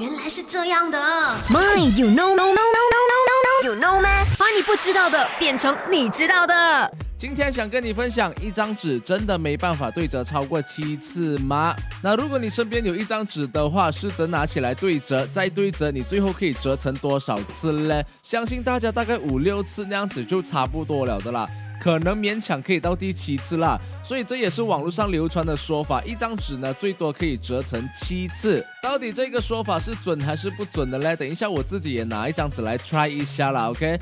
原来是这样的。My, you know, no, no, no, no, no, no, you know 吗？把你不知道的变成你知道的。今天想跟你分享，一张纸真的没办法对折超过七次吗？那如果你身边有一张纸的话，试着拿起来对折，再对折，你最后可以折成多少次呢？相信大家大概五六次那样子就差不多了的啦。可能勉强可以到第七次啦，所以这也是网络上流传的说法，一张纸呢最多可以折成七次。到底这个说法是准还是不准的嘞？等一下我自己也拿一张纸来 try 一下啦，OK。